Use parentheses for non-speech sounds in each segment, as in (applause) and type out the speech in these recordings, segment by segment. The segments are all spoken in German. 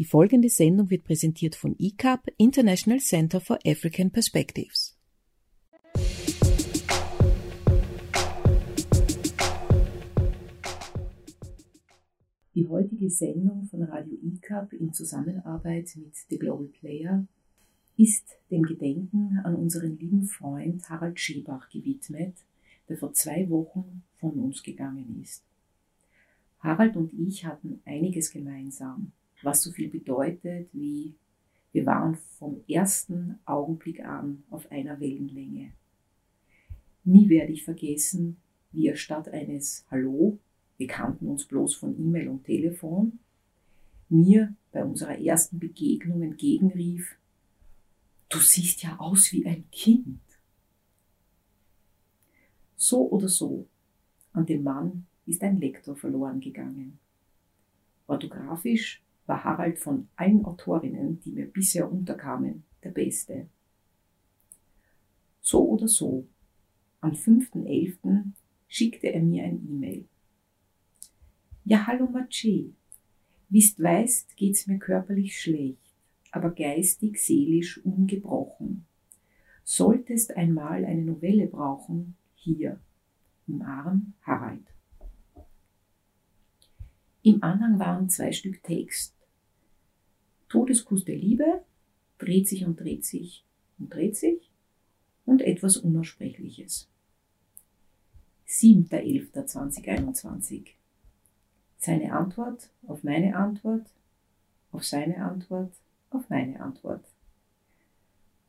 Die folgende Sendung wird präsentiert von ICAP, International Center for African Perspectives. Die heutige Sendung von Radio ICAP in Zusammenarbeit mit The Global Player ist dem Gedenken an unseren lieben Freund Harald Schebach gewidmet, der vor zwei Wochen von uns gegangen ist. Harald und ich hatten einiges gemeinsam was so viel bedeutet wie wir waren vom ersten Augenblick an auf einer Wellenlänge. Nie werde ich vergessen, wie er statt eines Hallo, wir kannten uns bloß von E-Mail und Telefon, mir bei unserer ersten Begegnung entgegenrief, du siehst ja aus wie ein Kind. So oder so, an dem Mann ist ein Lektor verloren gegangen. Orthografisch war Harald von allen Autorinnen, die mir bisher unterkamen, der beste. So oder so, am 5.11. schickte er mir ein E-Mail. Ja, hallo Maché. Wie's weißt, geht's mir körperlich schlecht, aber geistig, seelisch ungebrochen. Solltest einmal eine Novelle brauchen, hier, umarm Harald. Im Anhang waren zwei Stück Text. Todeskuss der Liebe, dreht sich und dreht sich und dreht sich und etwas Unaussprechliches. 7.11.2021. Seine Antwort auf meine Antwort, auf seine Antwort, auf meine Antwort.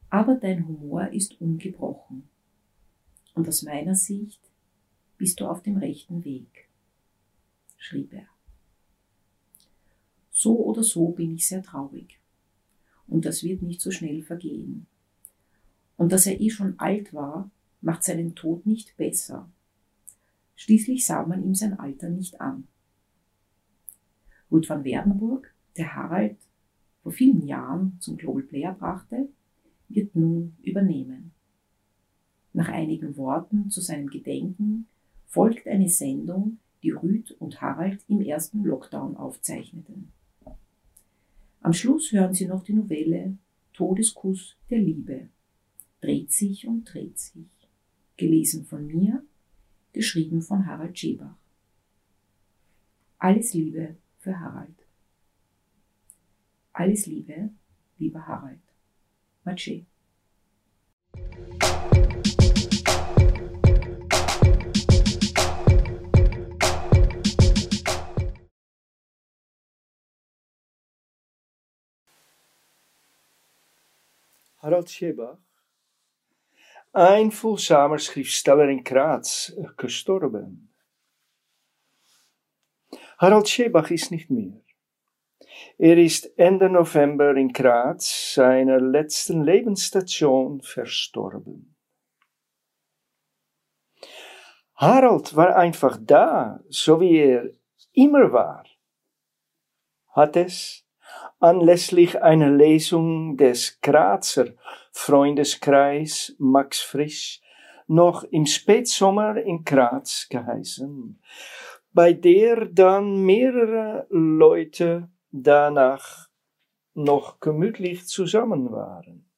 Aber dein Humor ist ungebrochen. Und aus meiner Sicht bist du auf dem rechten Weg, schrieb er. So oder so bin ich sehr traurig. Und das wird nicht so schnell vergehen. Und dass er eh schon alt war, macht seinen Tod nicht besser. Schließlich sah man ihm sein Alter nicht an. Ruth van Werdenburg, der Harald vor vielen Jahren zum Global Player brachte, wird nun übernehmen. Nach einigen Worten zu seinem Gedenken folgt eine Sendung, die Rüd und Harald im ersten Lockdown aufzeichneten. Am Schluss hören Sie noch die Novelle Todeskuss der Liebe. Dreht sich und dreht sich. Gelesen von mir, geschrieben von Harald Schebach. Alles Liebe für Harald. Alles Liebe, lieber Harald. Matsche. Harald Schebach, einfühlsamer Schriftsteller in Graz, gestorben. Harald Schebach ist nicht mehr. Er ist Ende November in Graz, seiner letzten Lebensstation, verstorben. Harald war einfach da, so wie er immer war. Hat es anlässlich einer Lesung des Grazer Freundeskreis Max Frisch noch im Spätsommer in Graz geheißen, bei der dann mehrere Leute danach noch gemütlich zusammen waren.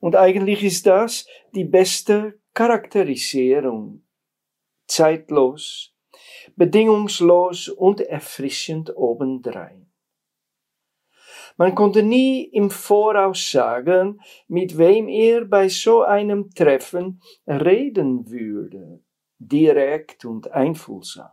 Und eigentlich ist das die beste Charakterisierung. Zeitlos, bedingungslos und erfrischend obendrein. Man konnte nie im Voraus sagen, mit wem er bei so einem Treffen reden würde, direkt und einfühlsam.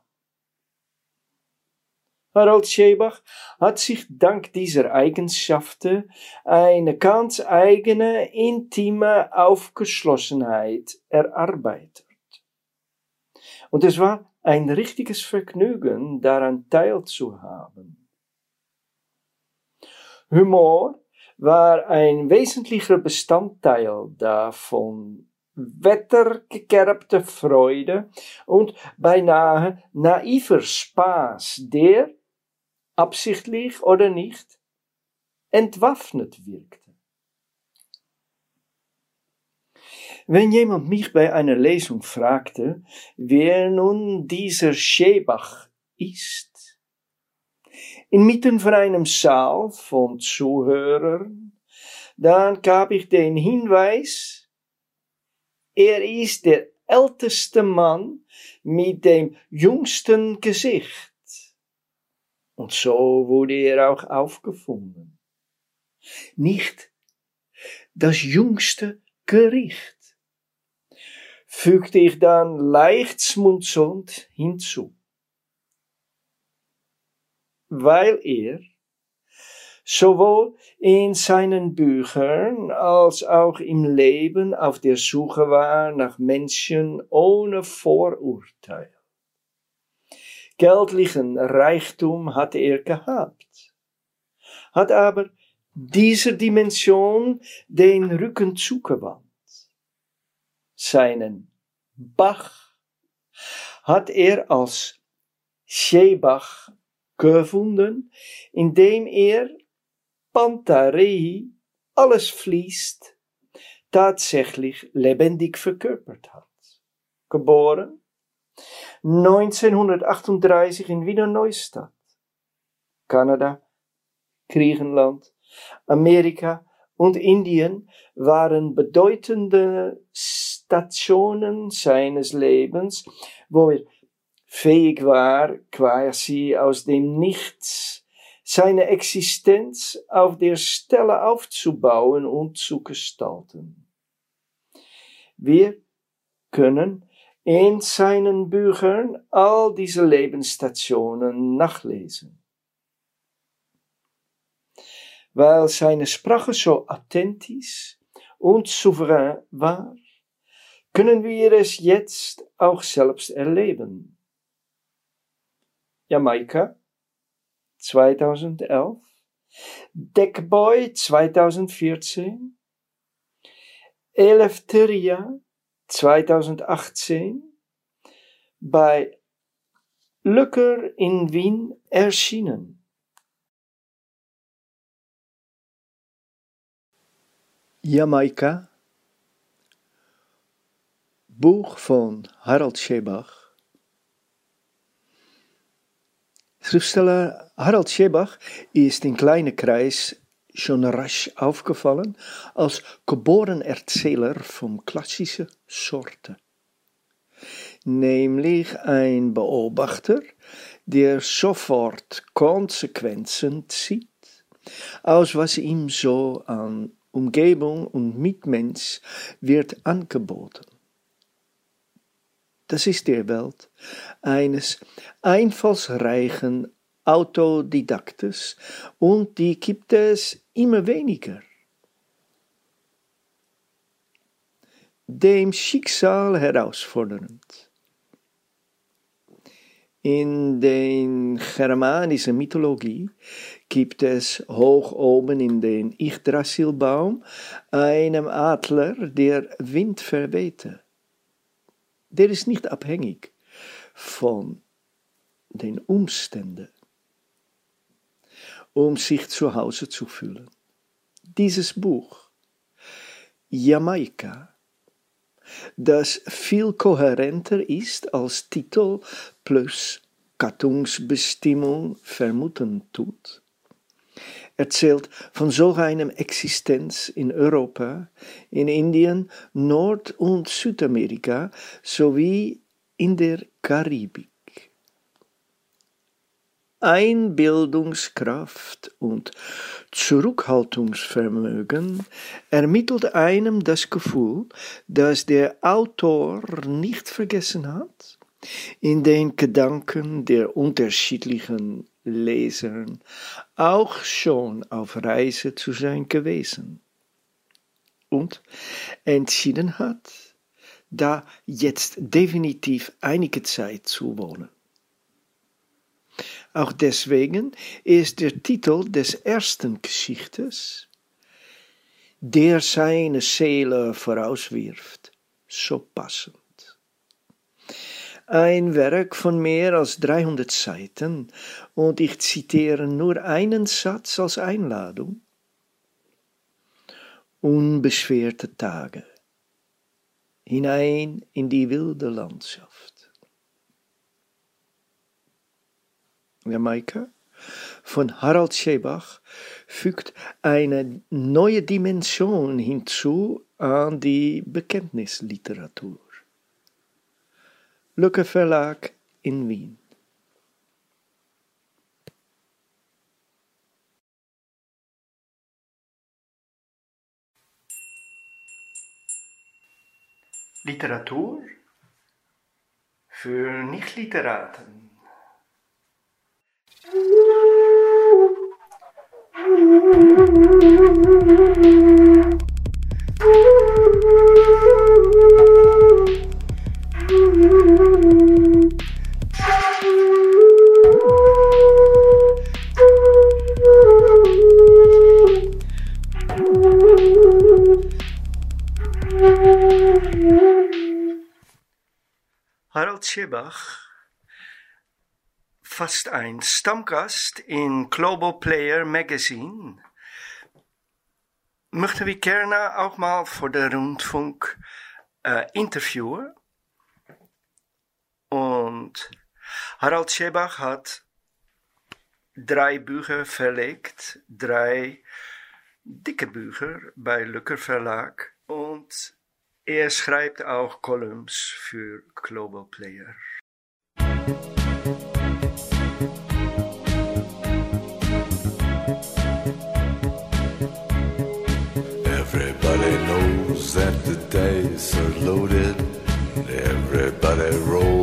Harald Schebach hat sich dank dieser Eigenschaften eine ganz eigene, intime Aufgeschlossenheit erarbeitet. Und es war ein richtiges Vergnügen, daran teilzuhaben. Humor war ein wesentlicher Bestandteil davon. Wettergekerbte Freude und beinahe naiver Spaß, der, absichtlich oder nicht, entwaffnet wirkte. Wenn jemand mich bei einer Lesung fragte, wer nun dieser Schebach ist, inmitten von einem Saal von Zuhörern, dann gab ich den Hinweis, er ist der älteste Mann mit dem jüngsten Gesicht. Und so wurde er auch aufgefunden. Nicht das jüngste Gericht, fügte ich dann leicht hinzu. Weil er sowohl in seinen Büchern als auch im Leben auf der Suche war nach Menschen ohne Vorurteil. Geldlichen Reichtum hatte er gehabt, hat aber dieser Dimension den Rücken zugewandt. Seinen Bach hat er als Shebach gefunden, indem er Pantarei, alles fließt, tatsächlich lebendig verkörpert hat. Geboren 1938 in Wiener Neustadt, Kanada, Griechenland, Amerika und Indien waren bedeutende Stationen seines Lebens, wo fähig war, quasi aus dem Nichts seine Existenz auf der Stelle aufzubauen und zu gestalten. Wir können in seinen Büchern all diese Lebensstationen nachlesen. Weil seine Sprache so authentisch und souverän war, können wir es jetzt auch selbst erleben. Jamaika 2011, Deckboy 2014, Eleftheria 2018, bei Lücker in Wien erschienen. Jamaika, Buch von Harald Schebach, Schriftsteller Harald Schebach ist in kleinen Kreis schon rasch aufgefallen als geboren Erzähler vom klassischen Sorte. Nämlich ein Beobachter, der sofort Konsequenzen zieht, aus was ihm so an Umgebung und Mitmensch wird angeboten. Das ist der Welt eines einfallsreichen Autodidaktes und die gibt es immer weniger. Dem Schicksal herausfordernd. In den germanischen Mythologie gibt es hoch oben in den Yggdrasilbaum einem Adler, der Wind verwehte der ist nicht abhängig von den Umständen, um sich zu Hause zu fühlen. Dieses Buch, Jamaika, das viel kohärenter ist als Titel plus Gattungsbestimmung vermuten tut, erzählt von so einem Existenz in Europa, in Indien, Nord- und Südamerika sowie in der Karibik. Einbildungskraft und Zurückhaltungsvermögen ermittelt einem das Gefühl, dass der Autor nicht vergessen hat, in den Gedanken der unterschiedlichen Lesern auch schon auf Reise zu sein gewesen und entschieden hat, da jetzt definitiv einige Zeit zu wohnen. Auch deswegen ist der Titel des ersten Geschichtes, der seine Seele vorauswirft, so passend ein Werk von mehr als 300 Seiten und ich zitiere nur einen Satz als Einladung. Unbeschwerte Tage hinein in die wilde Landschaft. Jamaika von Harald Schebach fügt eine neue Dimension hinzu an die Bekenntnisliteratur. Lücke Verlag in Wien. Literatur für Nichtliteraten. Harald Schibach fast ein Stammgast in Global Player Magazine. Möchten wir gerne auch mal vor der Rundfunk äh, interviewen. Und Harald Schebach hat drei Bücher verlegt, drei dicke Bücher bei Lücker Verlag und er schreibt auch Columns für Global Player. Everybody knows that the dice are loaded. Everybody rolls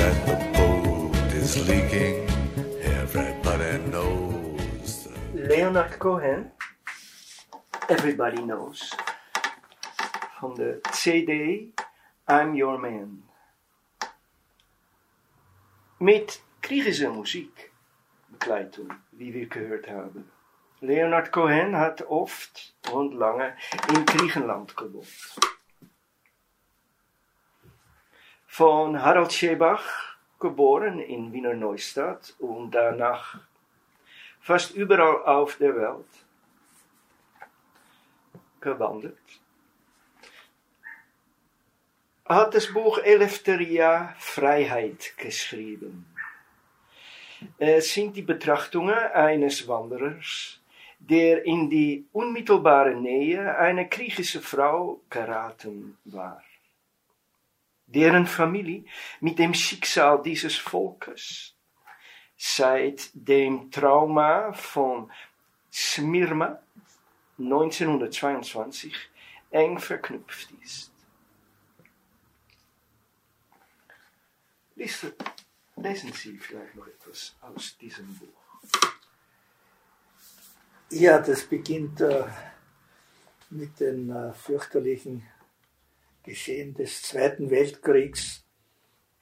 That the boat is leaking. Everybody knows. Leonard Cohen, Everybody Knows, van de CD I'm Your Man. Mit griechischer Musik, Begleitung, wie wir gehört haben. Leonard Cohen hat oft und lange in Griechenland gewohnt. Von Harald Schebach, geboren in Wiener Neustadt und danach fast überall auf der Welt gewandelt. Hat das Buch Eleftheria Freiheit geschrieben. Es sind die Betrachtungen eines Wanderers, der in die unmittelbare Nähe einer griechische Frau geraten war, deren Familie mit dem Schicksal dieses Volkes seit dem Trauma von Smyrna 1922 eng verknüpft ist. Lesen, Sie vielleicht noch etwas aus diesem Buch. Ja, das beginnt äh, mit den äh, fürchterlichen Geschehen des Zweiten Weltkriegs,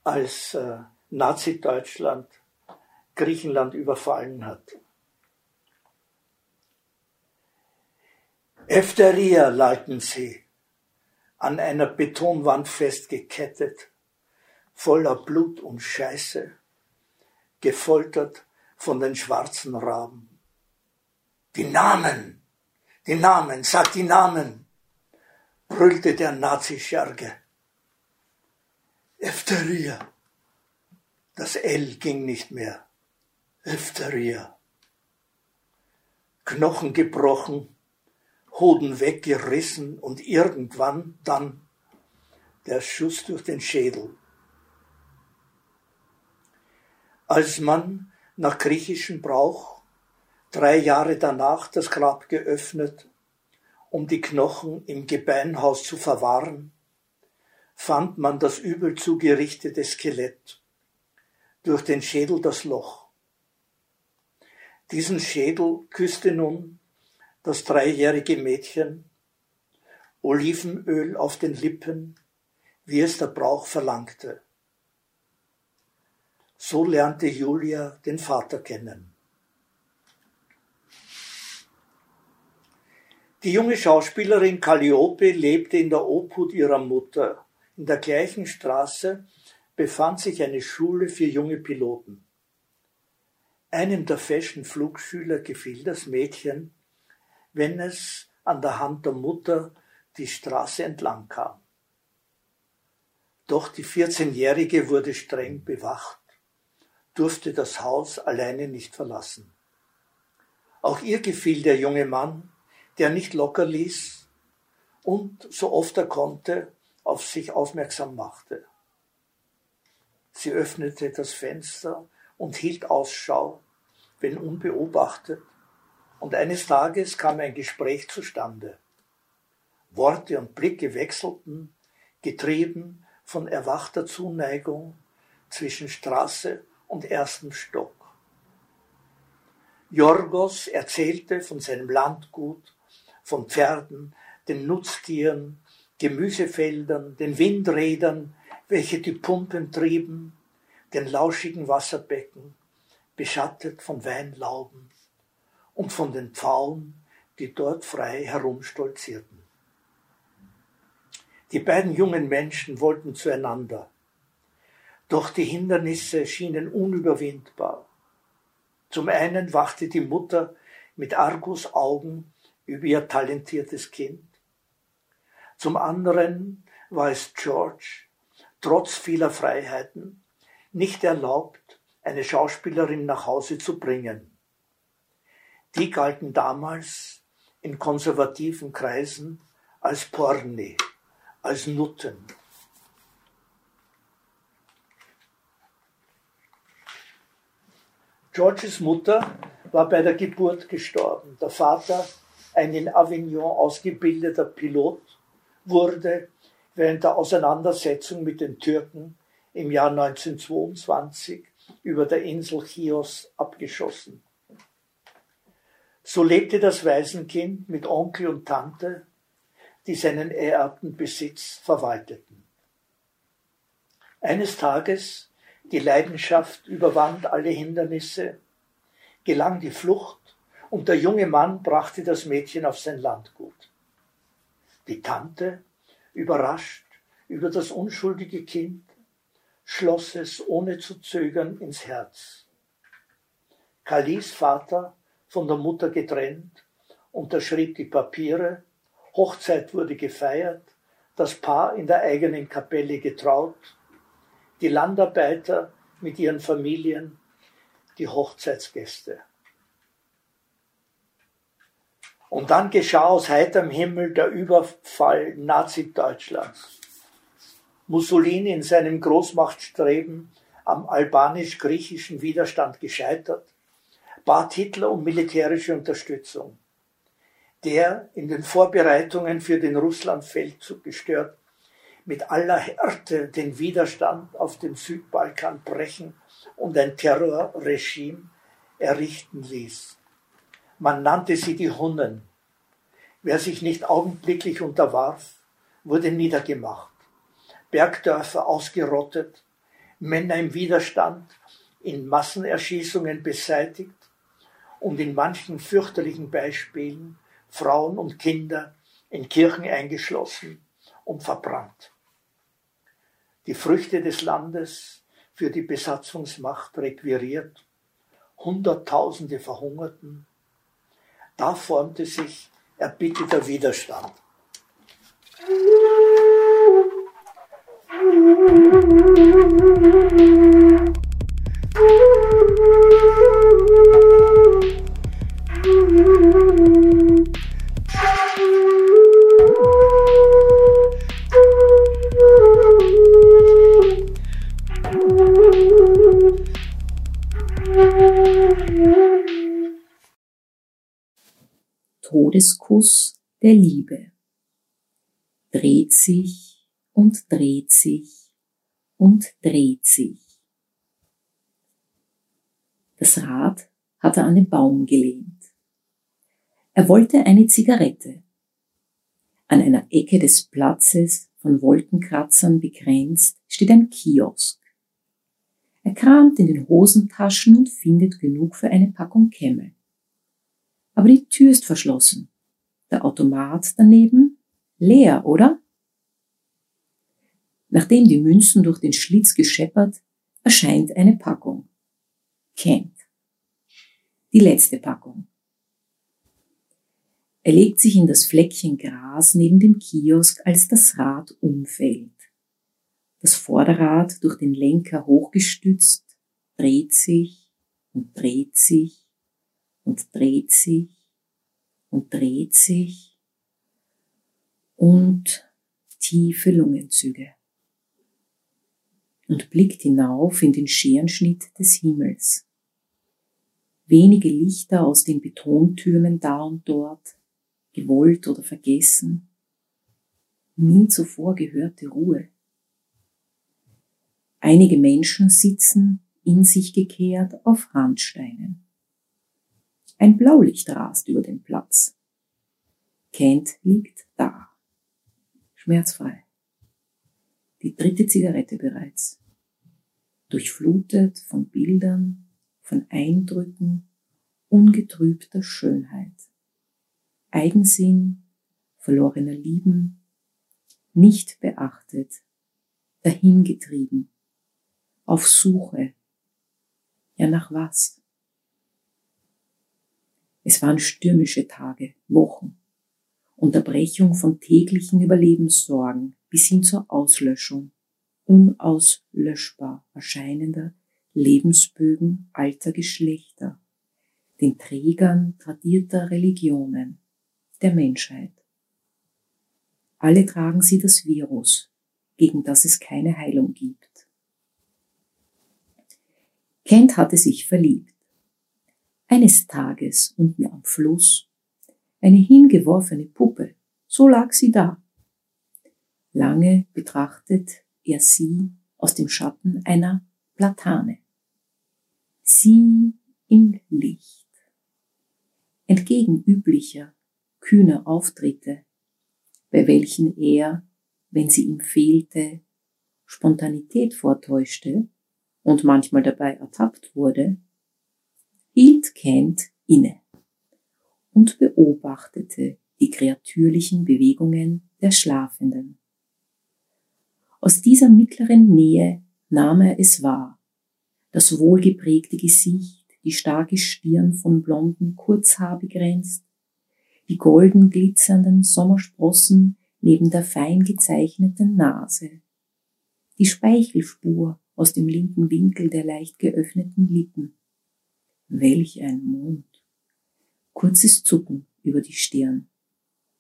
als äh, Nazi-Deutschland Griechenland überfallen hat. Efteria leiten sie, an einer Betonwand festgekettet, voller Blut und Scheiße, gefoltert von den schwarzen Raben. Die Namen, die Namen, sag die Namen, brüllte der Nazi-Scherge. Efteria. Das L ging nicht mehr. Efteria. Knochen gebrochen, Hoden weggerissen und irgendwann dann der Schuss durch den Schädel. Als man nach griechischem Brauch drei Jahre danach das Grab geöffnet, um die Knochen im Gebeinhaus zu verwahren, fand man das übel zugerichtete Skelett, durch den Schädel das Loch. Diesen Schädel küsste nun das dreijährige Mädchen, Olivenöl auf den Lippen, wie es der Brauch verlangte. So lernte Julia den Vater kennen. Die junge Schauspielerin Calliope lebte in der Obhut ihrer Mutter. In der gleichen Straße befand sich eine Schule für junge Piloten. Einem der Fashion-Flugschüler gefiel das Mädchen, wenn es an der Hand der Mutter die Straße entlang kam. Doch die 14-Jährige wurde streng bewacht, durfte das Haus alleine nicht verlassen. Auch ihr gefiel der junge Mann, der nicht locker ließ und so oft er konnte auf sich aufmerksam machte. Sie öffnete das Fenster und hielt Ausschau, wenn unbeobachtet, und eines Tages kam ein Gespräch zustande. Worte und Blicke wechselten, getrieben von erwachter Zuneigung zwischen Straße und erstem Stock. Jorgos erzählte von seinem Landgut, von Pferden, den Nutztieren, Gemüsefeldern, den Windrädern, welche die Pumpen trieben, den lauschigen Wasserbecken, beschattet von Weinlauben, und von den Pfauen, die dort frei herumstolzierten. Die beiden jungen Menschen wollten zueinander. Doch die Hindernisse schienen unüberwindbar. Zum einen wachte die Mutter mit Argusaugen über ihr talentiertes Kind. Zum anderen war es George, trotz vieler Freiheiten, nicht erlaubt, eine Schauspielerin nach Hause zu bringen. Die galten damals in konservativen Kreisen als Porni als Nutten. Georges Mutter war bei der Geburt gestorben. Der Vater, ein in Avignon ausgebildeter Pilot, wurde während der Auseinandersetzung mit den Türken im Jahr 1922 über der Insel Chios abgeschossen. So lebte das Waisenkind mit Onkel und Tante die seinen ererbten Besitz verwalteten. Eines Tages, die Leidenschaft überwand alle Hindernisse, gelang die Flucht und der junge Mann brachte das Mädchen auf sein Landgut. Die Tante, überrascht über das unschuldige Kind, schloss es ohne zu zögern ins Herz. Kalis Vater, von der Mutter getrennt, unterschrieb die Papiere Hochzeit wurde gefeiert, das Paar in der eigenen Kapelle getraut, die Landarbeiter mit ihren Familien, die Hochzeitsgäste. Und dann geschah aus heiterem Himmel der Überfall Nazi-Deutschlands. Mussolini in seinem Großmachtstreben am albanisch-griechischen Widerstand gescheitert, bat Hitler um militärische Unterstützung der in den Vorbereitungen für den Russlandfeldzug gestört, mit aller Härte den Widerstand auf dem Südbalkan brechen und ein Terrorregime errichten ließ. Man nannte sie die Hunnen. Wer sich nicht augenblicklich unterwarf, wurde niedergemacht, Bergdörfer ausgerottet, Männer im Widerstand in Massenerschießungen beseitigt und in manchen fürchterlichen Beispielen Frauen und Kinder in Kirchen eingeschlossen und verbrannt. Die Früchte des Landes für die Besatzungsmacht requiriert, Hunderttausende verhungerten. Da formte sich erbitterter Widerstand. Todeskuss der Liebe. Dreht sich und dreht sich und dreht sich. Das Rad hat er an den Baum gelehnt. Er wollte eine Zigarette. An einer Ecke des Platzes, von Wolkenkratzern begrenzt, steht ein Kiosk. Er kramt in den Hosentaschen und findet genug für eine Packung Kämme. Aber die Tür ist verschlossen. Der Automat daneben leer, oder? Nachdem die Münzen durch den Schlitz gescheppert, erscheint eine Packung. Kent. Die letzte Packung. Er legt sich in das Fleckchen Gras neben dem Kiosk, als das Rad umfällt. Das Vorderrad durch den Lenker hochgestützt, dreht sich und dreht sich und dreht sich und dreht sich und tiefe Lungenzüge und blickt hinauf in den Scherenschnitt des Himmels. Wenige Lichter aus den Betontürmen da und dort, gewollt oder vergessen, nie zuvor gehörte Ruhe. Einige Menschen sitzen in sich gekehrt auf Randsteinen. Ein Blaulicht rast über den Platz. Kent liegt da. Schmerzfrei. Die dritte Zigarette bereits. Durchflutet von Bildern, von Eindrücken, ungetrübter Schönheit. Eigensinn, verlorener Lieben, nicht beachtet, dahingetrieben, auf Suche. Ja, nach was? Es waren stürmische Tage, Wochen, Unterbrechung von täglichen Überlebenssorgen bis hin zur Auslöschung unauslöschbar erscheinender Lebensbögen alter Geschlechter, den Trägern tradierter Religionen, der Menschheit. Alle tragen sie das Virus, gegen das es keine Heilung gibt. Kent hatte sich verliebt. Eines Tages unten am Fluss, eine hingeworfene Puppe, so lag sie da. Lange betrachtet er sie aus dem Schatten einer Platane. Sie im Licht. Entgegen üblicher kühne Auftritte, bei welchen er, wenn sie ihm fehlte, Spontanität vortäuschte und manchmal dabei ertappt wurde, hielt Kent inne und beobachtete die kreatürlichen Bewegungen der Schlafenden. Aus dieser mittleren Nähe nahm er es wahr, das wohlgeprägte Gesicht, die starke Stirn von blonden Kurzhaar begrenzt, die golden glitzernden Sommersprossen neben der fein gezeichneten Nase, die Speichelspur aus dem linken Winkel der leicht geöffneten Lippen. Welch ein Mond! Kurzes Zucken über die Stirn,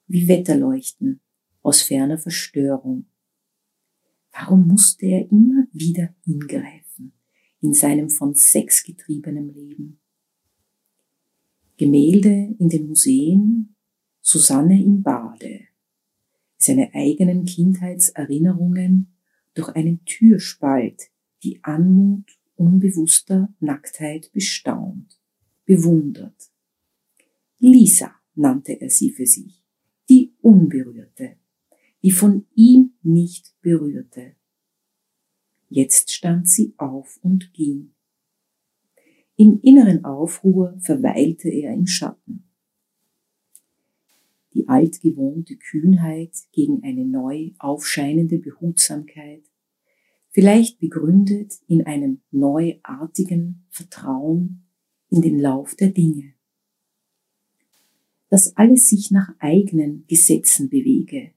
wie Wetterleuchten aus ferner Verstörung. Warum musste er immer wieder hingreifen in seinem von Sex getriebenen Leben? Gemälde in den Museen Susanne im Bade, seine eigenen Kindheitserinnerungen durch einen Türspalt, die Anmut unbewusster Nacktheit bestaunt, bewundert. Lisa nannte er sie für sich, die Unberührte, die von ihm nicht berührte. Jetzt stand sie auf und ging. Im inneren Aufruhr verweilte er im Schatten die altgewohnte Kühnheit gegen eine neu aufscheinende Behutsamkeit, vielleicht begründet in einem neuartigen Vertrauen in den Lauf der Dinge. Dass alles sich nach eigenen Gesetzen bewege.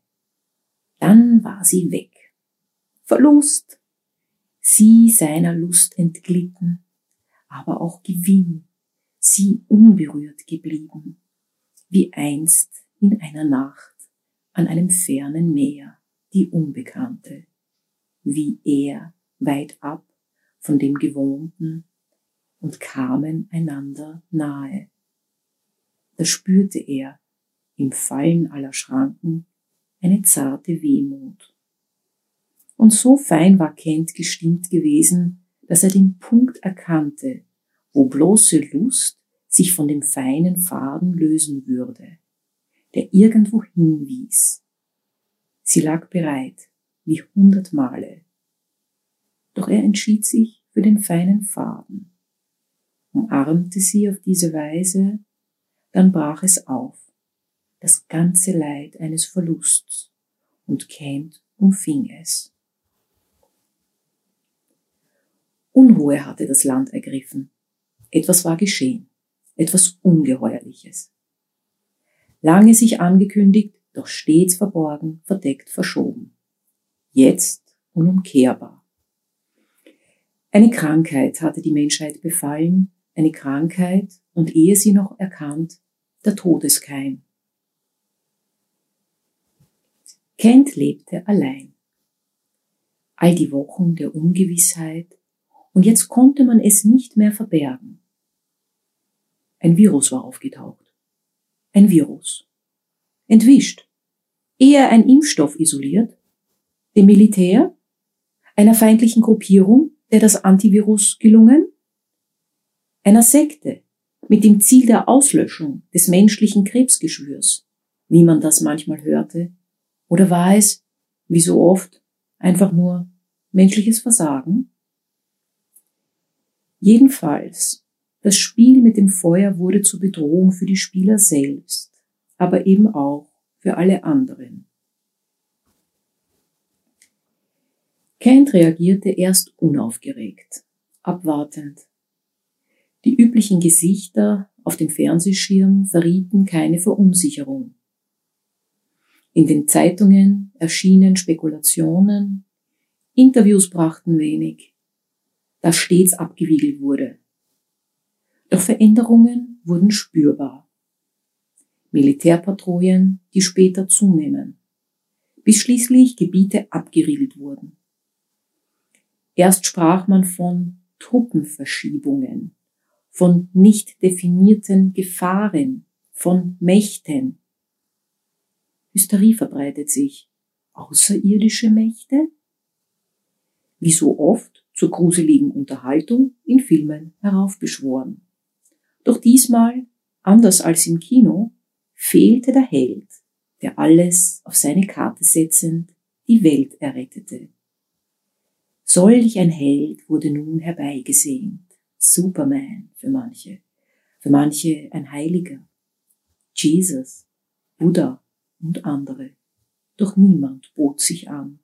Dann war sie weg. Verlust. Sie seiner Lust entglitten, aber auch Gewinn, sie unberührt geblieben, wie einst in einer Nacht an einem fernen Meer, die Unbekannte, wie er weit ab von dem Gewohnten und kamen einander nahe. Da spürte er im Fallen aller Schranken eine zarte Wehmut. Und so fein war Kent gestimmt gewesen, dass er den Punkt erkannte, wo bloße Lust sich von dem feinen Faden lösen würde der irgendwo hinwies. Sie lag bereit, wie hundert Male. Doch er entschied sich für den feinen Faden, umarmte sie auf diese Weise, dann brach es auf, das ganze Leid eines Verlusts, und Kent umfing es. Unruhe hatte das Land ergriffen. Etwas war geschehen, etwas Ungeheuerliches. Lange sich angekündigt, doch stets verborgen, verdeckt, verschoben. Jetzt unumkehrbar. Eine Krankheit hatte die Menschheit befallen, eine Krankheit und ehe sie noch erkannt, der Todeskeim. Kent lebte allein. All die Wochen der Ungewissheit, und jetzt konnte man es nicht mehr verbergen. Ein Virus war aufgetaucht. Ein Virus. Entwischt. Eher ein Impfstoff isoliert. Dem Militär? Einer feindlichen Gruppierung, der das Antivirus gelungen? Einer Sekte mit dem Ziel der Auslöschung des menschlichen Krebsgeschwürs, wie man das manchmal hörte? Oder war es, wie so oft, einfach nur menschliches Versagen? Jedenfalls, das Spiel mit dem Feuer wurde zur Bedrohung für die Spieler selbst, aber eben auch für alle anderen. Kent reagierte erst unaufgeregt, abwartend. Die üblichen Gesichter auf dem Fernsehschirm verrieten keine Verunsicherung. In den Zeitungen erschienen Spekulationen, Interviews brachten wenig das stets abgewiegelt wurde. Doch Veränderungen wurden spürbar. Militärpatrouillen, die später zunehmen, bis schließlich Gebiete abgeriegelt wurden. Erst sprach man von Truppenverschiebungen, von nicht definierten Gefahren, von Mächten. Hysterie verbreitet sich. Außerirdische Mächte? Wie so oft zur gruseligen Unterhaltung in Filmen heraufbeschworen. Doch diesmal, anders als im Kino, fehlte der Held, der alles auf seine Karte setzend die Welt errettete. Solch ein Held wurde nun herbeigesehnt. Superman für manche, für manche ein Heiliger. Jesus, Buddha und andere. Doch niemand bot sich an,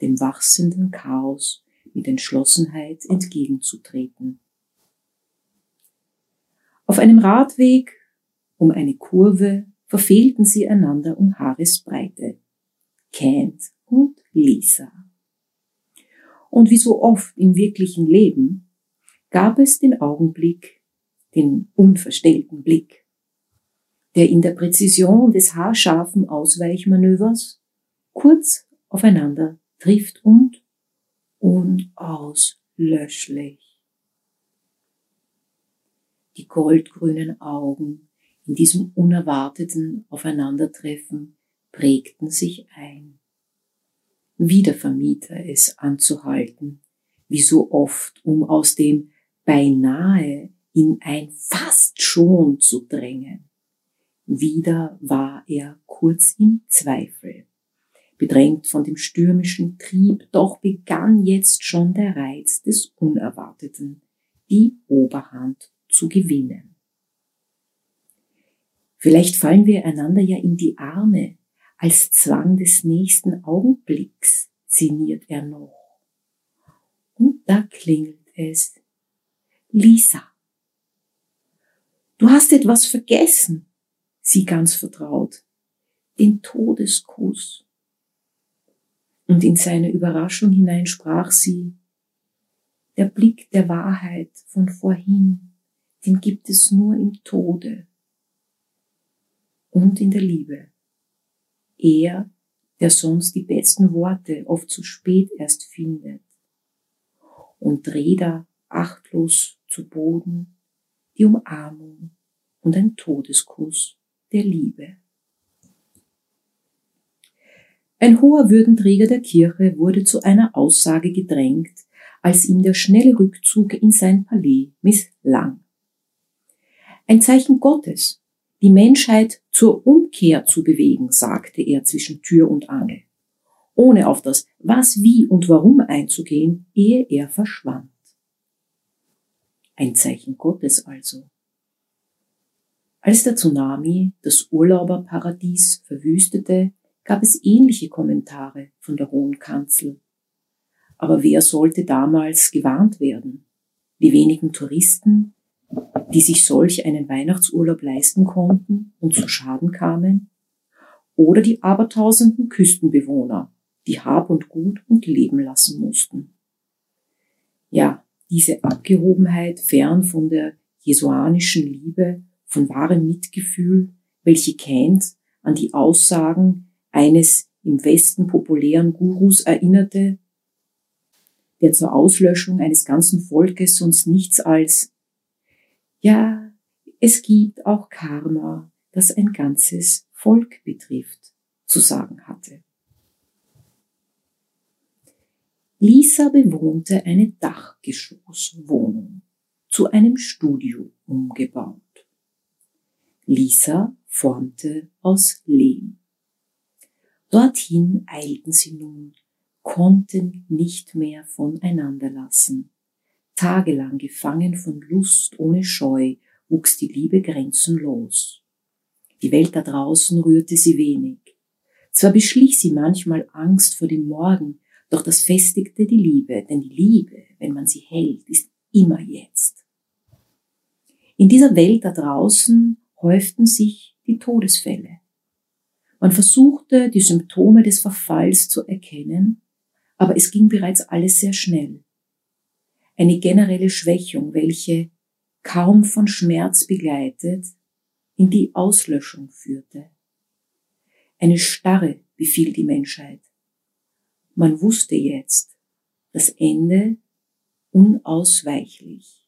dem wachsenden Chaos mit Entschlossenheit entgegenzutreten. Auf einem Radweg um eine Kurve verfehlten sie einander um Haaresbreite. Kent und Lisa. Und wie so oft im wirklichen Leben gab es den Augenblick, den unverstellten Blick, der in der Präzision des haarscharfen Ausweichmanövers kurz aufeinander trifft und unauslöschlich. Die goldgrünen Augen in diesem unerwarteten Aufeinandertreffen prägten sich ein. Wieder vermied er es anzuhalten, wie so oft, um aus dem beinahe in ein fast schon zu drängen. Wieder war er kurz im Zweifel bedrängt von dem stürmischen Trieb, doch begann jetzt schon der Reiz des Unerwarteten, die Oberhand zu gewinnen. Vielleicht fallen wir einander ja in die Arme, als Zwang des nächsten Augenblicks, sinniert er noch. Und da klingelt es. Lisa. Du hast etwas vergessen, sie ganz vertraut. Den Todeskuss und in seine Überraschung hinein sprach sie, der Blick der Wahrheit von vorhin, den gibt es nur im Tode und in der Liebe. Er, der sonst die besten Worte oft zu spät erst findet und Räder achtlos zu Boden, die Umarmung und ein Todeskuss der Liebe. Ein hoher Würdenträger der Kirche wurde zu einer Aussage gedrängt, als ihm der schnelle Rückzug in sein Palais misslang. Ein Zeichen Gottes, die Menschheit zur Umkehr zu bewegen, sagte er zwischen Tür und Angel, ohne auf das Was, Wie und Warum einzugehen, ehe er verschwand. Ein Zeichen Gottes also. Als der Tsunami das Urlauberparadies verwüstete, gab es ähnliche Kommentare von der Hohen Kanzel. Aber wer sollte damals gewarnt werden? Die wenigen Touristen, die sich solch einen Weihnachtsurlaub leisten konnten und zu Schaden kamen? Oder die abertausenden Küstenbewohner, die Hab und Gut und Leben lassen mussten? Ja, diese Abgehobenheit fern von der jesuanischen Liebe, von wahrem Mitgefühl, welche Keynes an die Aussagen eines im Westen populären Gurus erinnerte, der zur Auslöschung eines ganzen Volkes sonst nichts als ja, es gibt auch Karma, das ein ganzes Volk betrifft, zu sagen hatte. Lisa bewohnte eine Dachgeschosswohnung, zu einem Studio umgebaut. Lisa formte aus Lehm. Dorthin eilten sie nun, konnten nicht mehr voneinander lassen. Tagelang gefangen von Lust ohne Scheu wuchs die Liebe grenzenlos. Die Welt da draußen rührte sie wenig. Zwar beschlich sie manchmal Angst vor dem Morgen, doch das festigte die Liebe, denn die Liebe, wenn man sie hält, ist immer jetzt. In dieser Welt da draußen häuften sich die Todesfälle. Man versuchte, die Symptome des Verfalls zu erkennen, aber es ging bereits alles sehr schnell. Eine generelle Schwächung, welche kaum von Schmerz begleitet, in die Auslöschung führte. Eine Starre befiel die Menschheit. Man wusste jetzt, das Ende unausweichlich.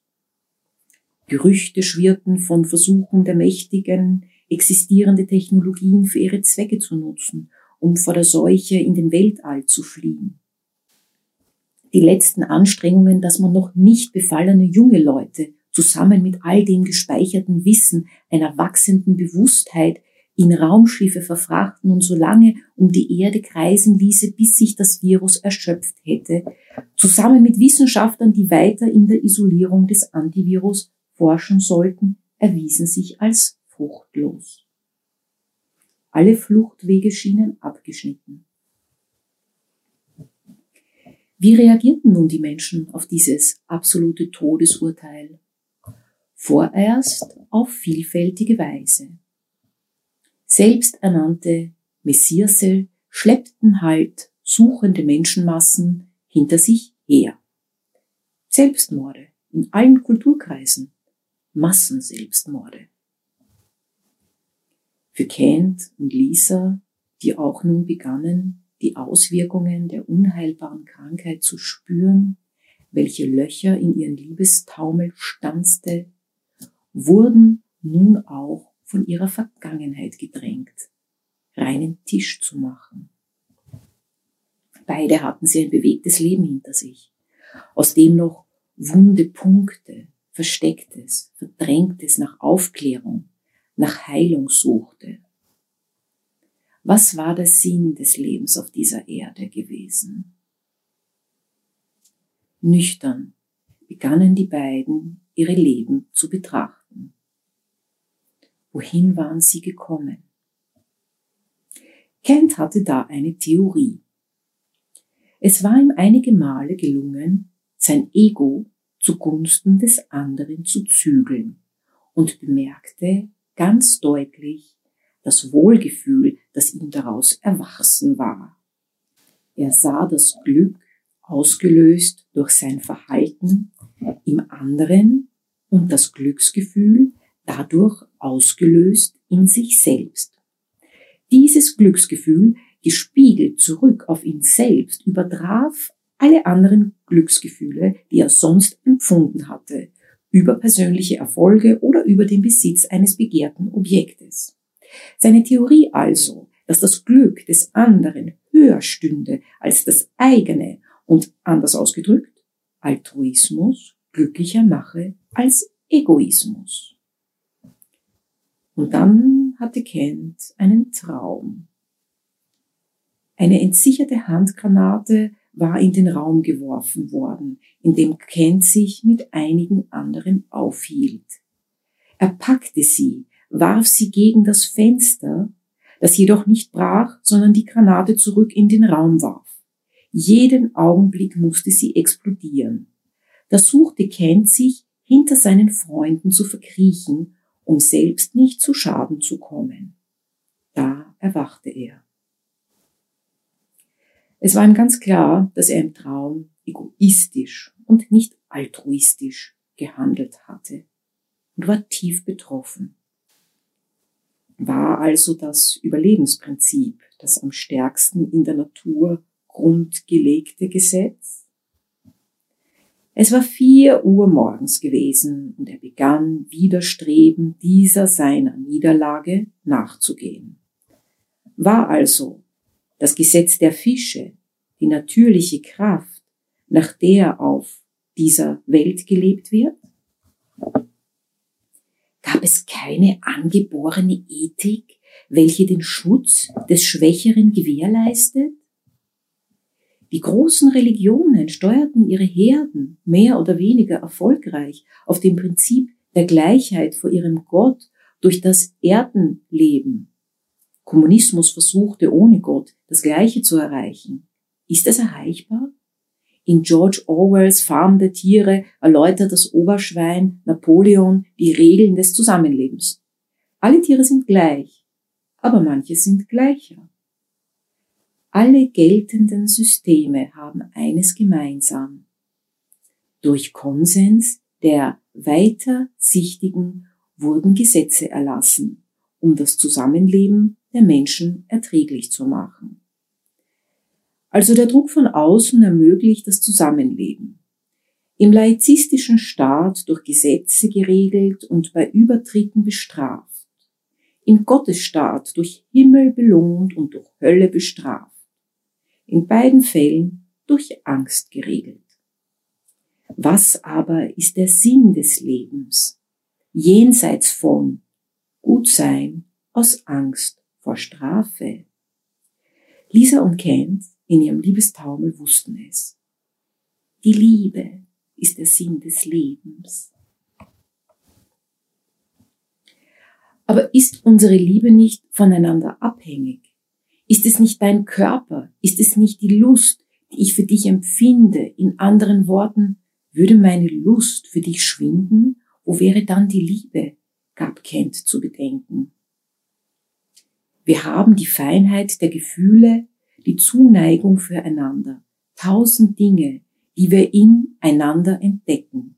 Gerüchte schwirrten von Versuchen der Mächtigen, existierende Technologien für ihre Zwecke zu nutzen, um vor der Seuche in den Weltall zu fliehen. Die letzten Anstrengungen, dass man noch nicht befallene junge Leute zusammen mit all dem gespeicherten Wissen einer wachsenden Bewusstheit in Raumschiffe verfrachten und so lange um die Erde kreisen ließe, bis sich das Virus erschöpft hätte, zusammen mit Wissenschaftlern, die weiter in der Isolierung des Antivirus forschen sollten, erwiesen sich als fruchtlos. Alle Fluchtwege schienen abgeschnitten. Wie reagierten nun die Menschen auf dieses absolute Todesurteil? Vorerst auf vielfältige Weise. Selbsternannte Messiasse schleppten halt suchende Menschenmassen hinter sich her. Selbstmorde in allen Kulturkreisen, Massenselbstmorde für Kent und Lisa, die auch nun begannen, die Auswirkungen der unheilbaren Krankheit zu spüren, welche Löcher in ihren Liebestaumel stanzte, wurden nun auch von ihrer Vergangenheit gedrängt, reinen Tisch zu machen. Beide hatten sie ein bewegtes Leben hinter sich, aus dem noch wunde Punkte, Verstecktes, Verdrängtes nach Aufklärung, nach Heilung suchte. Was war der Sinn des Lebens auf dieser Erde gewesen? Nüchtern begannen die beiden ihre Leben zu betrachten. Wohin waren sie gekommen? Kent hatte da eine Theorie. Es war ihm einige Male gelungen, sein Ego zugunsten des anderen zu zügeln und bemerkte, ganz deutlich das Wohlgefühl, das ihm daraus erwachsen war. Er sah das Glück ausgelöst durch sein Verhalten im anderen und das Glücksgefühl dadurch ausgelöst in sich selbst. Dieses Glücksgefühl, gespiegelt zurück auf ihn selbst, übertraf alle anderen Glücksgefühle, die er sonst empfunden hatte, über persönliche Erfolge oder über den Besitz eines begehrten Objektes. Seine Theorie also, dass das Glück des anderen höher stünde als das eigene und anders ausgedrückt, Altruismus glücklicher mache als Egoismus. Und dann hatte Kent einen Traum. Eine entsicherte Handgranate war in den Raum geworfen worden, in dem Kent sich mit einigen anderen aufhielt. Er packte sie, warf sie gegen das Fenster, das jedoch nicht brach, sondern die Granate zurück in den Raum warf. Jeden Augenblick musste sie explodieren. Da suchte Kent sich, hinter seinen Freunden zu verkriechen, um selbst nicht zu Schaden zu kommen. Da erwachte er. Es war ihm ganz klar, dass er im Traum egoistisch und nicht altruistisch gehandelt hatte und war tief betroffen. War also das Überlebensprinzip das am stärksten in der Natur grundgelegte Gesetz? Es war vier Uhr morgens gewesen und er begann widerstrebend dieser seiner Niederlage nachzugehen. War also das Gesetz der Fische die natürliche Kraft, nach der auf dieser Welt gelebt wird? Gab es keine angeborene Ethik, welche den Schutz des Schwächeren gewährleistet? Die großen Religionen steuerten ihre Herden mehr oder weniger erfolgreich auf dem Prinzip der Gleichheit vor ihrem Gott durch das Erdenleben. Kommunismus versuchte ohne Gott das Gleiche zu erreichen. Ist es erreichbar? In George Orwells Farm der Tiere erläutert das Oberschwein Napoleon die Regeln des Zusammenlebens. Alle Tiere sind gleich, aber manche sind gleicher. Alle geltenden Systeme haben eines gemeinsam. Durch Konsens der Weitersichtigen wurden Gesetze erlassen, um das Zusammenleben der Menschen erträglich zu machen. Also der Druck von außen ermöglicht das Zusammenleben. Im laizistischen Staat durch Gesetze geregelt und bei Übertritten bestraft. Im Gottesstaat durch Himmel belohnt und durch Hölle bestraft. In beiden Fällen durch Angst geregelt. Was aber ist der Sinn des Lebens? Jenseits von gut sein aus Angst vor Strafe. Lisa und Kent in ihrem Liebestaumel wussten es. Die Liebe ist der Sinn des Lebens. Aber ist unsere Liebe nicht voneinander abhängig? Ist es nicht dein Körper? Ist es nicht die Lust, die ich für dich empfinde? In anderen Worten, würde meine Lust für dich schwinden? Wo wäre dann die Liebe? gab Kent zu bedenken. Wir haben die Feinheit der Gefühle die Zuneigung füreinander, tausend Dinge, die wir in einander entdecken.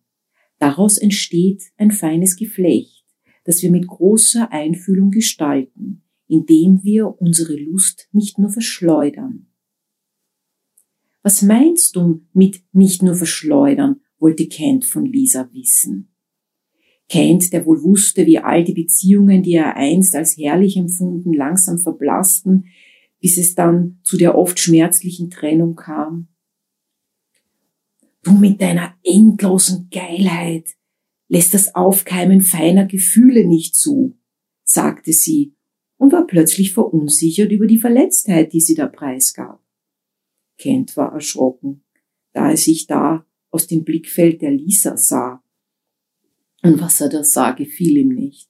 Daraus entsteht ein feines Geflecht, das wir mit großer Einfühlung gestalten, indem wir unsere Lust nicht nur verschleudern. Was meinst du mit nicht nur verschleudern, wollte Kent von Lisa wissen. Kent, der wohl wusste, wie all die Beziehungen, die er einst als herrlich empfunden, langsam verblassten, bis es dann zu der oft schmerzlichen Trennung kam. Du mit deiner endlosen Geilheit lässt das Aufkeimen feiner Gefühle nicht zu, sagte sie und war plötzlich verunsichert über die Verletztheit, die sie da preisgab. Kent war erschrocken, da er sich da aus dem Blickfeld der Lisa sah. Und was er da sah, gefiel ihm nicht.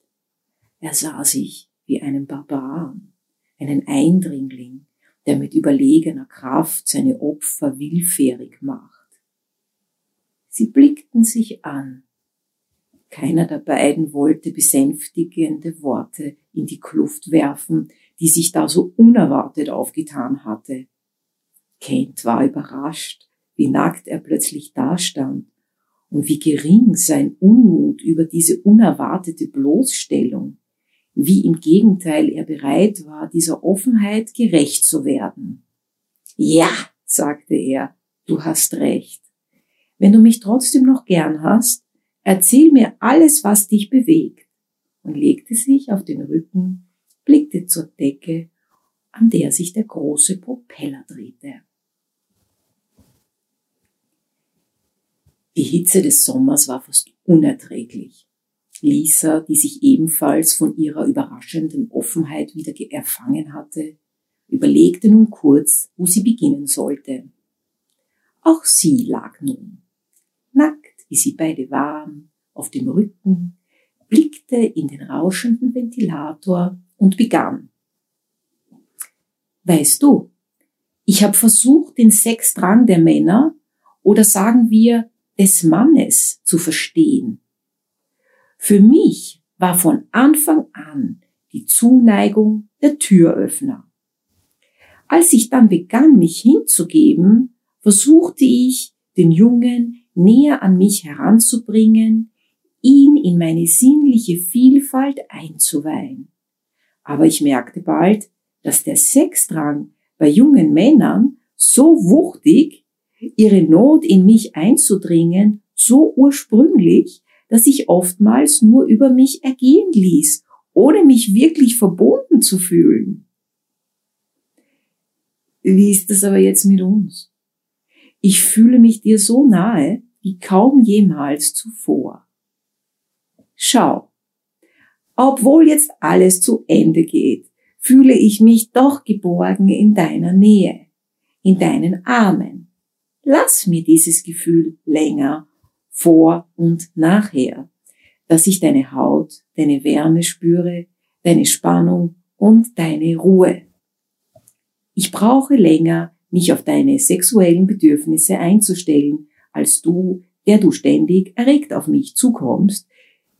Er sah sich wie einen Barbaren einen Eindringling, der mit überlegener Kraft seine Opfer willfährig macht. Sie blickten sich an. Keiner der beiden wollte besänftigende Worte in die Kluft werfen, die sich da so unerwartet aufgetan hatte. Kent war überrascht, wie nackt er plötzlich dastand und wie gering sein Unmut über diese unerwartete Bloßstellung wie im Gegenteil er bereit war, dieser Offenheit gerecht zu werden. Ja, sagte er, du hast recht. Wenn du mich trotzdem noch gern hast, erzähl mir alles, was dich bewegt, und legte sich auf den Rücken, blickte zur Decke, an der sich der große Propeller drehte. Die Hitze des Sommers war fast unerträglich. Lisa, die sich ebenfalls von ihrer überraschenden Offenheit wieder erfangen hatte, überlegte nun kurz, wo sie beginnen sollte. Auch sie lag nun, nackt wie sie beide waren, auf dem Rücken, blickte in den rauschenden Ventilator und begann. Weißt du, ich habe versucht, den Sexdrang der Männer oder sagen wir des Mannes zu verstehen. Für mich war von Anfang an die Zuneigung der Türöffner. Als ich dann begann, mich hinzugeben, versuchte ich, den Jungen näher an mich heranzubringen, ihn in meine sinnliche Vielfalt einzuweihen. Aber ich merkte bald, dass der Sexdrang bei jungen Männern so wuchtig, ihre Not in mich einzudringen, so ursprünglich, dass ich oftmals nur über mich ergehen ließ, ohne mich wirklich verbunden zu fühlen. Wie ist das aber jetzt mit uns? Ich fühle mich dir so nahe wie kaum jemals zuvor. Schau, obwohl jetzt alles zu Ende geht, fühle ich mich doch geborgen in deiner Nähe, in deinen Armen. Lass mir dieses Gefühl länger, vor und nachher, dass ich deine Haut, deine Wärme spüre, deine Spannung und deine Ruhe. Ich brauche länger, mich auf deine sexuellen Bedürfnisse einzustellen, als du, der du ständig erregt auf mich zukommst.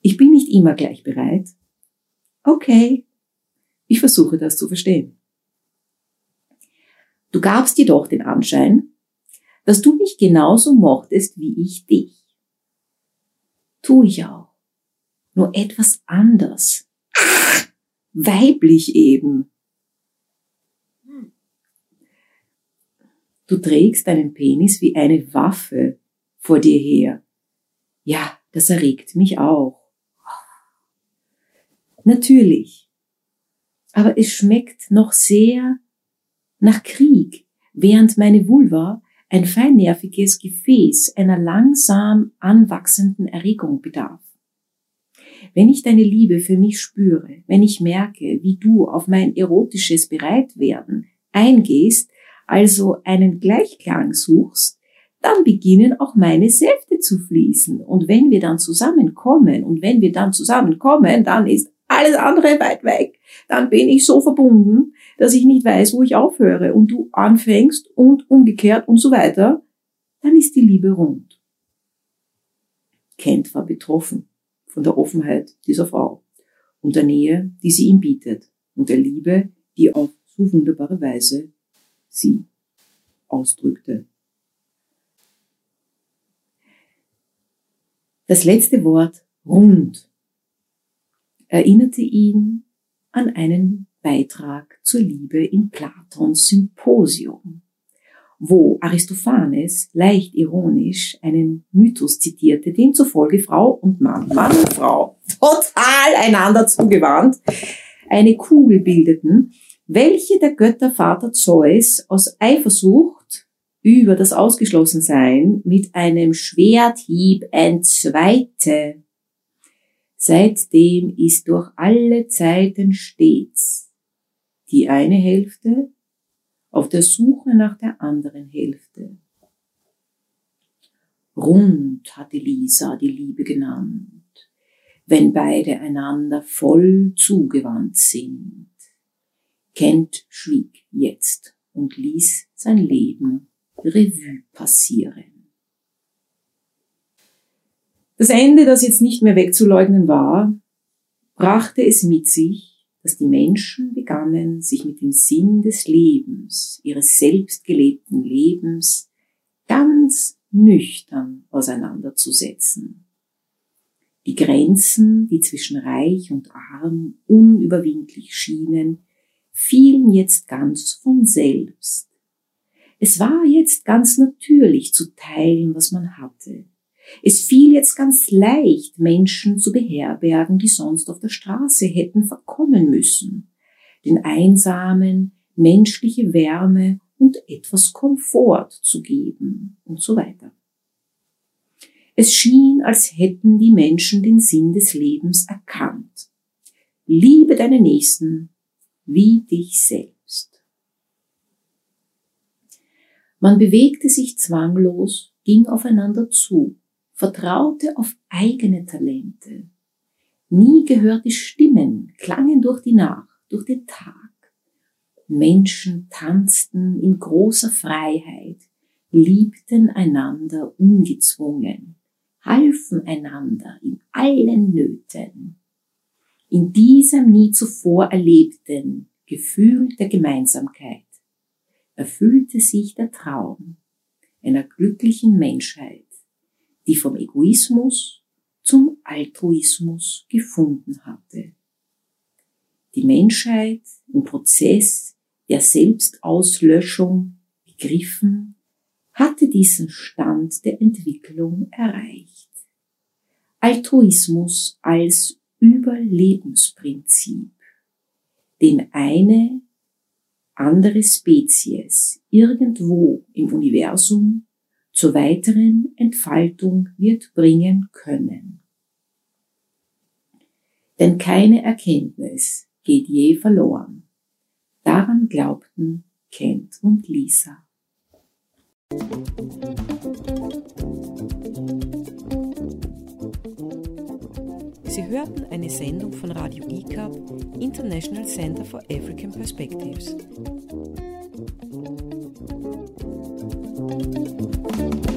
Ich bin nicht immer gleich bereit. Okay, ich versuche das zu verstehen. Du gabst jedoch den Anschein, dass du mich genauso mochtest wie ich dich. Tu ich auch. Nur etwas anders. (laughs) Weiblich eben. Du trägst deinen Penis wie eine Waffe vor dir her. Ja, das erregt mich auch. Natürlich. Aber es schmeckt noch sehr nach Krieg, während meine Vulva ein feinnerviges Gefäß einer langsam anwachsenden Erregung bedarf. Wenn ich deine Liebe für mich spüre, wenn ich merke, wie du auf mein erotisches Bereitwerden eingehst, also einen Gleichklang suchst, dann beginnen auch meine Säfte zu fließen. Und wenn wir dann zusammenkommen, und wenn wir dann zusammenkommen, dann ist alles andere weit weg. Dann bin ich so verbunden, dass ich nicht weiß, wo ich aufhöre und du anfängst und umgekehrt und so weiter. Dann ist die Liebe rund. Kent war betroffen von der Offenheit dieser Frau und der Nähe, die sie ihm bietet und der Liebe, die auf so wunderbare Weise sie ausdrückte. Das letzte Wort rund erinnerte ihn an einen Beitrag zur Liebe in Platons Symposium, wo Aristophanes leicht ironisch einen Mythos zitierte, dem zufolge Frau und Mann, Mann und Frau, total einander zugewandt, eine Kugel bildeten, welche der Göttervater Zeus aus Eifersucht über das Ausgeschlossensein mit einem Schwerthieb entzweite. Seitdem ist durch alle Zeiten stets die eine Hälfte auf der Suche nach der anderen Hälfte. Rund hatte Lisa die Liebe genannt, wenn beide einander voll zugewandt sind. Kent schwieg jetzt und ließ sein Leben Revue passieren. Das Ende, das jetzt nicht mehr wegzuleugnen war, brachte es mit sich, dass die Menschen begannen, sich mit dem Sinn des Lebens, ihres selbst gelebten Lebens, ganz nüchtern auseinanderzusetzen. Die Grenzen, die zwischen Reich und Arm unüberwindlich schienen, fielen jetzt ganz von selbst. Es war jetzt ganz natürlich zu teilen, was man hatte. Es fiel jetzt ganz leicht, Menschen zu beherbergen, die sonst auf der Straße hätten verkommen müssen, den Einsamen menschliche Wärme und etwas Komfort zu geben und so weiter. Es schien, als hätten die Menschen den Sinn des Lebens erkannt. Liebe deine Nächsten wie dich selbst. Man bewegte sich zwanglos, ging aufeinander zu, vertraute auf eigene Talente. Nie gehörte Stimmen, klangen durch die Nacht, durch den Tag. Menschen tanzten in großer Freiheit, liebten einander ungezwungen, halfen einander in allen Nöten. In diesem nie zuvor erlebten Gefühl der Gemeinsamkeit erfüllte sich der Traum einer glücklichen Menschheit, die vom Egoismus zum Altruismus gefunden hatte. Die Menschheit im Prozess der Selbstauslöschung begriffen, hatte diesen Stand der Entwicklung erreicht. Altruismus als Überlebensprinzip, den eine andere Spezies irgendwo im Universum zur weiteren Entfaltung wird bringen können. Denn keine Erkenntnis geht je verloren. Daran glaubten Kent und Lisa. Sie hörten eine Sendung von Radio ICAP, International Center for African Perspectives. Thank you.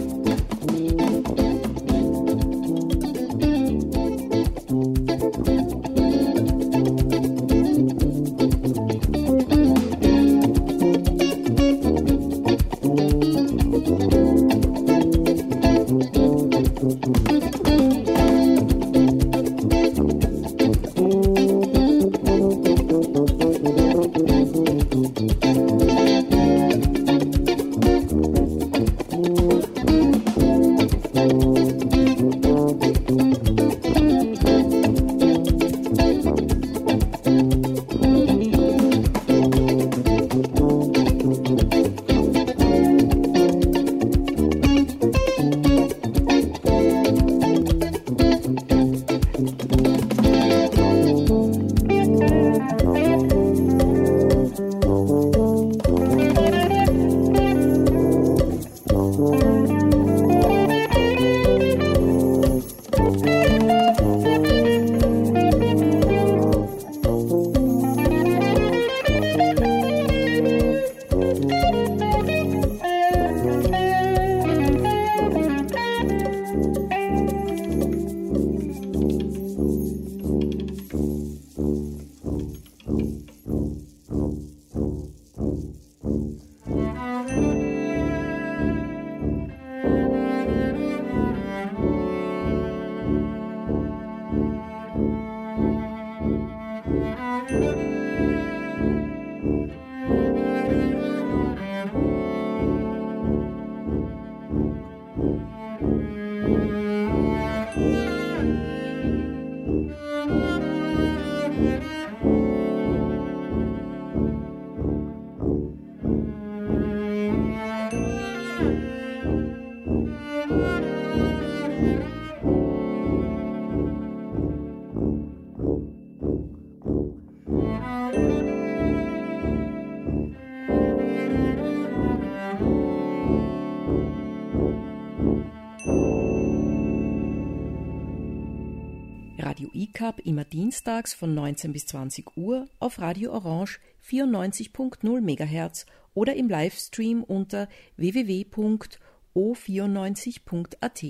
ICAP immer dienstags von 19 bis 20 Uhr auf Radio Orange 94.0 MHz oder im Livestream unter www.o94.at.